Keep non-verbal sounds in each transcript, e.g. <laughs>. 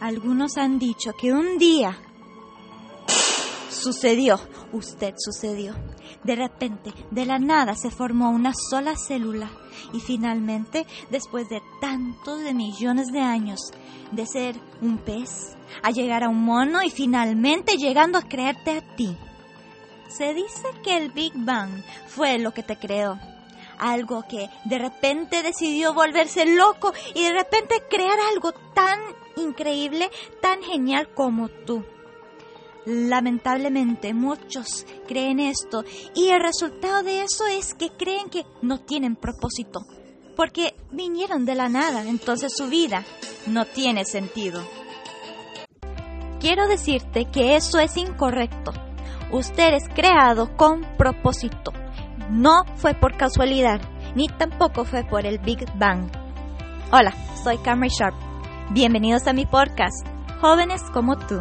Algunos han dicho que un día sucedió, usted sucedió. De repente, de la nada se formó una sola célula y finalmente, después de tantos de millones de años, de ser un pez, a llegar a un mono y finalmente llegando a creerte a ti. Se dice que el Big Bang fue lo que te creó. Algo que de repente decidió volverse loco y de repente crear algo tan increíble, tan genial como tú. Lamentablemente muchos creen esto y el resultado de eso es que creen que no tienen propósito, porque vinieron de la nada, entonces su vida no tiene sentido. Quiero decirte que eso es incorrecto. Usted es creado con propósito. No fue por casualidad, ni tampoco fue por el Big Bang. Hola, soy Cameron Sharp. Bienvenidos a mi podcast, Jóvenes como tú.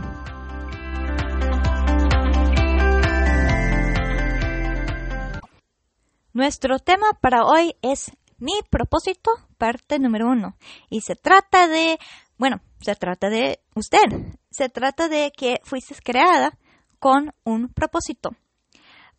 Nuestro tema para hoy es mi propósito, parte número uno. Y se trata de, bueno, se trata de usted. Se trata de que fuiste creada con un propósito.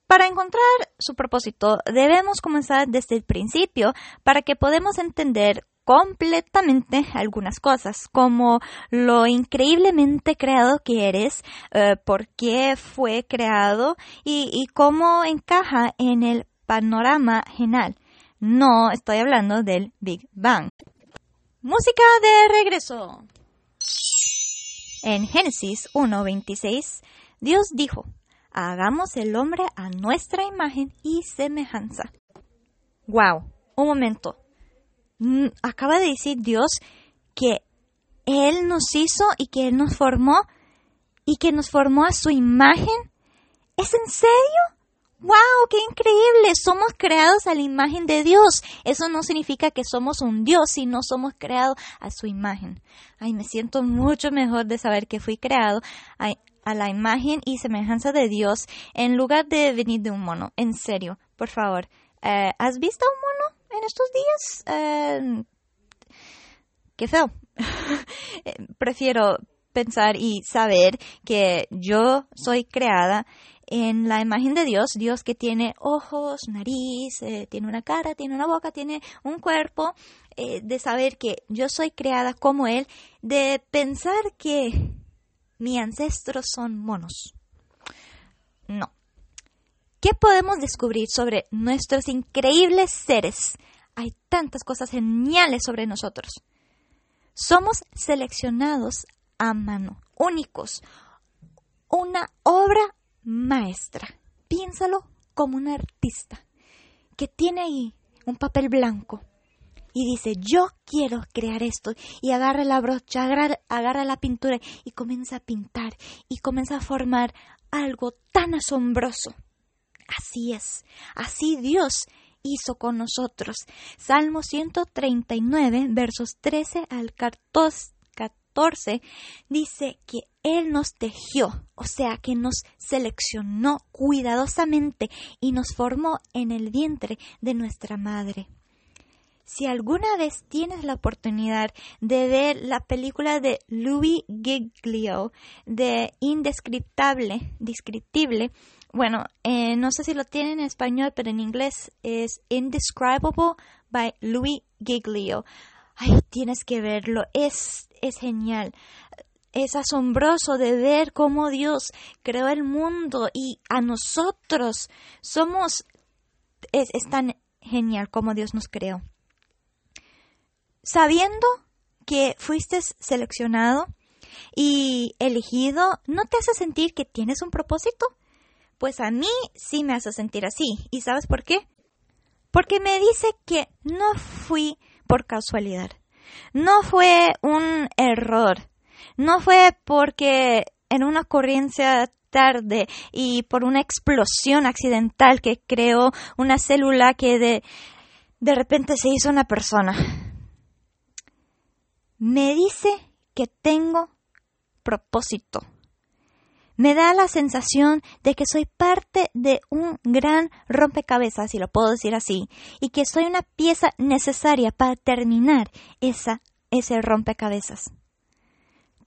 Para encontrar su propósito debemos comenzar desde el principio para que podamos entender completamente algunas cosas, como lo increíblemente creado que eres, eh, por qué fue creado y, y cómo encaja en el panorama general. No estoy hablando del Big Bang. Música de regreso. En Génesis 1.26, Dios dijo, hagamos el hombre a nuestra imagen y semejanza. Wow, un momento. Mm, acaba de decir Dios que Él nos hizo y que Él nos formó y que nos formó a su imagen. ¿Es en serio? ¡Wow! ¡Qué increíble! Somos creados a la imagen de Dios. Eso no significa que somos un Dios, sino somos creados a su imagen. Ay, me siento mucho mejor de saber que fui creado a, la imagen y semejanza de Dios en lugar de venir de un mono. En serio, por favor. Eh, ¿Has visto un mono en estos días? Eh, qué feo. <laughs> Prefiero pensar y saber que yo soy creada en la imagen de Dios, Dios que tiene ojos, nariz, eh, tiene una cara, tiene una boca, tiene un cuerpo, eh, de saber que yo soy creada como Él, de pensar que mis ancestros son monos. No. ¿Qué podemos descubrir sobre nuestros increíbles seres? Hay tantas cosas geniales sobre nosotros. Somos seleccionados a mano, únicos, una obra maestra. Piénsalo como un artista que tiene ahí un papel blanco y dice, yo quiero crear esto, y agarra la brocha, agarra, agarra, la pintura y comienza a pintar y comienza a formar algo tan asombroso. Así es, así Dios hizo con nosotros. Salmo 139, versos 13 al 14 dice que Él nos tejió, o sea, que nos seleccionó cuidadosamente y nos formó en el vientre de nuestra madre. Si alguna vez tienes la oportunidad de ver la película de Louis Giglio de Indescriptable, Descriptible, bueno, eh, no sé si lo tienen en español, pero en inglés es Indescribable by Louis Giglio. Ay, tienes que verlo, es, es genial. Es asombroso de ver cómo Dios creó el mundo y a nosotros somos... Es, es tan genial como Dios nos creó. Sabiendo que fuiste seleccionado y elegido, ¿no te hace sentir que tienes un propósito? Pues a mí sí me hace sentir así. ¿Y sabes por qué? Porque me dice que no fui por casualidad. No fue un error. No fue porque en una ocurrencia tarde y por una explosión accidental que creó una célula que de, de repente se hizo una persona. Me dice que tengo propósito me da la sensación de que soy parte de un gran rompecabezas, si lo puedo decir así, y que soy una pieza necesaria para terminar esa, ese rompecabezas.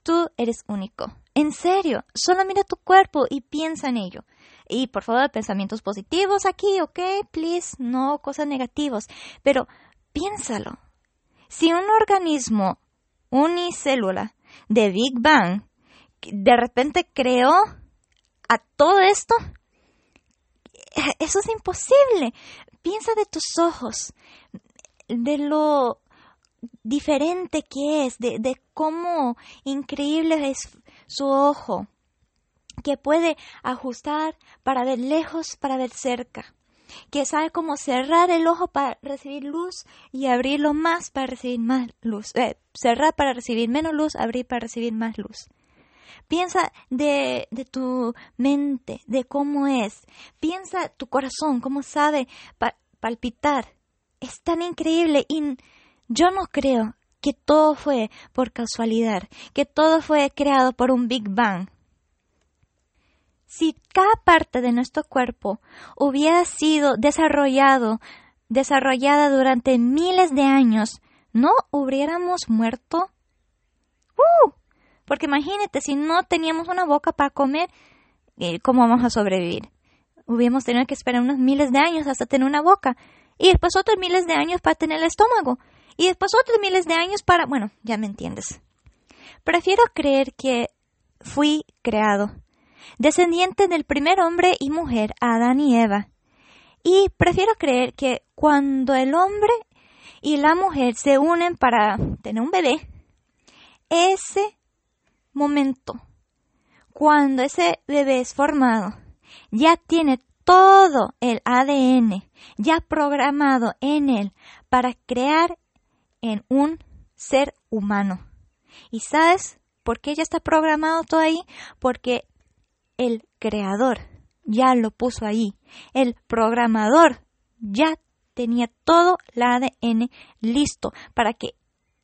Tú eres único. En serio, solo mira tu cuerpo y piensa en ello. Y por favor, pensamientos positivos aquí, ¿ok? Please, no cosas negativas. Pero piénsalo. Si un organismo unicélula de Big Bang de repente creó a todo esto, eso es imposible. Piensa de tus ojos, de lo diferente que es, de, de cómo increíble es su ojo, que puede ajustar para ver lejos, para ver cerca, que sabe cómo cerrar el ojo para recibir luz y abrirlo más para recibir más luz, eh, cerrar para recibir menos luz, abrir para recibir más luz. Piensa de, de, tu mente, de cómo es. Piensa tu corazón, cómo sabe palpitar. Es tan increíble y yo no creo que todo fue por casualidad, que todo fue creado por un Big Bang. Si cada parte de nuestro cuerpo hubiera sido desarrollado, desarrollada durante miles de años, ¿no hubiéramos muerto? ¡Uh! Porque imagínate, si no teníamos una boca para comer, eh, ¿cómo vamos a sobrevivir? Hubiéramos tenido que esperar unos miles de años hasta tener una boca. Y después otros miles de años para tener el estómago. Y después otros miles de años para... Bueno, ya me entiendes. Prefiero creer que fui creado, descendiente del primer hombre y mujer, Adán y Eva. Y prefiero creer que cuando el hombre y la mujer se unen para tener un bebé, ese momento, cuando ese bebé es formado, ya tiene todo el ADN ya programado en él para crear en un ser humano. ¿Y sabes por qué ya está programado todo ahí? Porque el creador ya lo puso ahí. El programador ya tenía todo el ADN listo para que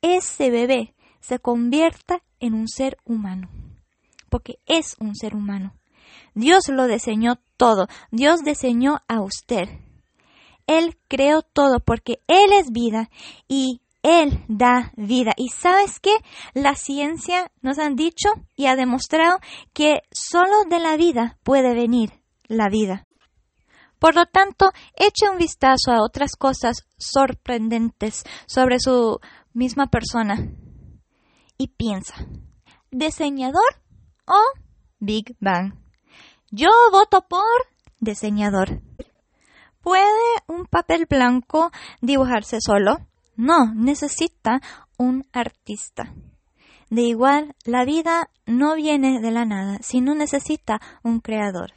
ese bebé se convierta en un ser humano, porque es un ser humano. Dios lo diseñó todo, Dios diseñó a usted. Él creó todo porque Él es vida y Él da vida. Y sabes qué? La ciencia nos han dicho y ha demostrado que solo de la vida puede venir la vida. Por lo tanto, eche un vistazo a otras cosas sorprendentes sobre su misma persona y piensa, ¿diseñador o Big Bang? Yo voto por diseñador. ¿Puede un papel blanco dibujarse solo? No, necesita un artista. De igual, la vida no viene de la nada, sino necesita un creador.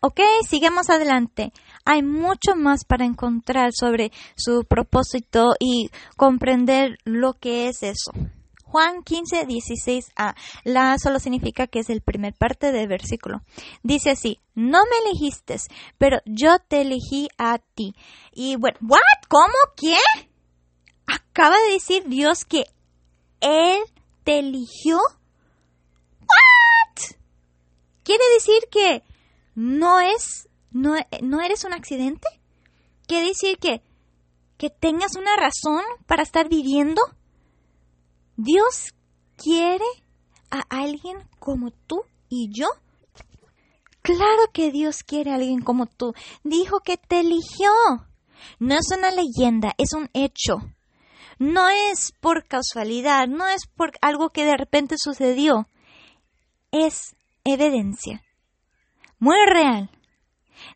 Ok, sigamos adelante. Hay mucho más para encontrar sobre su propósito y comprender lo que es eso. Juan 15, 16a. La solo significa que es el primer parte del versículo. Dice así, no me elegiste, pero yo te elegí a ti. Y bueno, ¿what? ¿Cómo? ¿Qué? Acaba de decir Dios que Él te eligió. ¿What? ¿Quiere decir que no es, no, no eres un accidente? ¿Quiere decir que, que tengas una razón para estar viviendo? ¿Dios quiere a alguien como tú y yo? Claro que Dios quiere a alguien como tú. Dijo que te eligió. No es una leyenda, es un hecho. No es por casualidad, no es por algo que de repente sucedió. Es evidencia muy real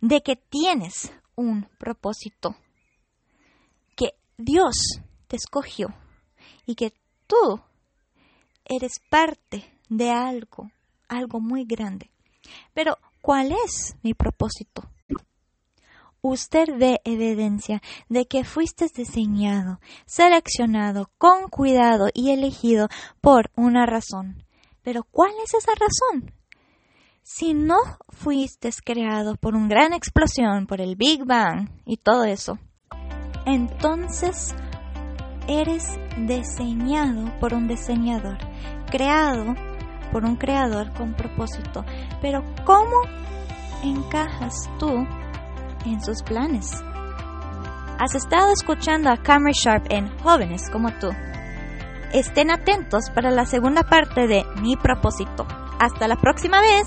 de que tienes un propósito. Que Dios te escogió y que tú eres parte de algo, algo muy grande. Pero, ¿cuál es mi propósito? Usted ve evidencia de que fuiste diseñado, seleccionado, con cuidado y elegido por una razón. Pero ¿cuál es esa razón? Si no fuiste creado por una gran explosión, por el Big Bang y todo eso, entonces eres diseñado por un diseñador, creado por un creador con propósito. Pero ¿cómo encajas tú en sus planes? Has estado escuchando a Cameron Sharp en Jóvenes como tú. estén atentos para la segunda parte de Mi propósito. Hasta la próxima vez.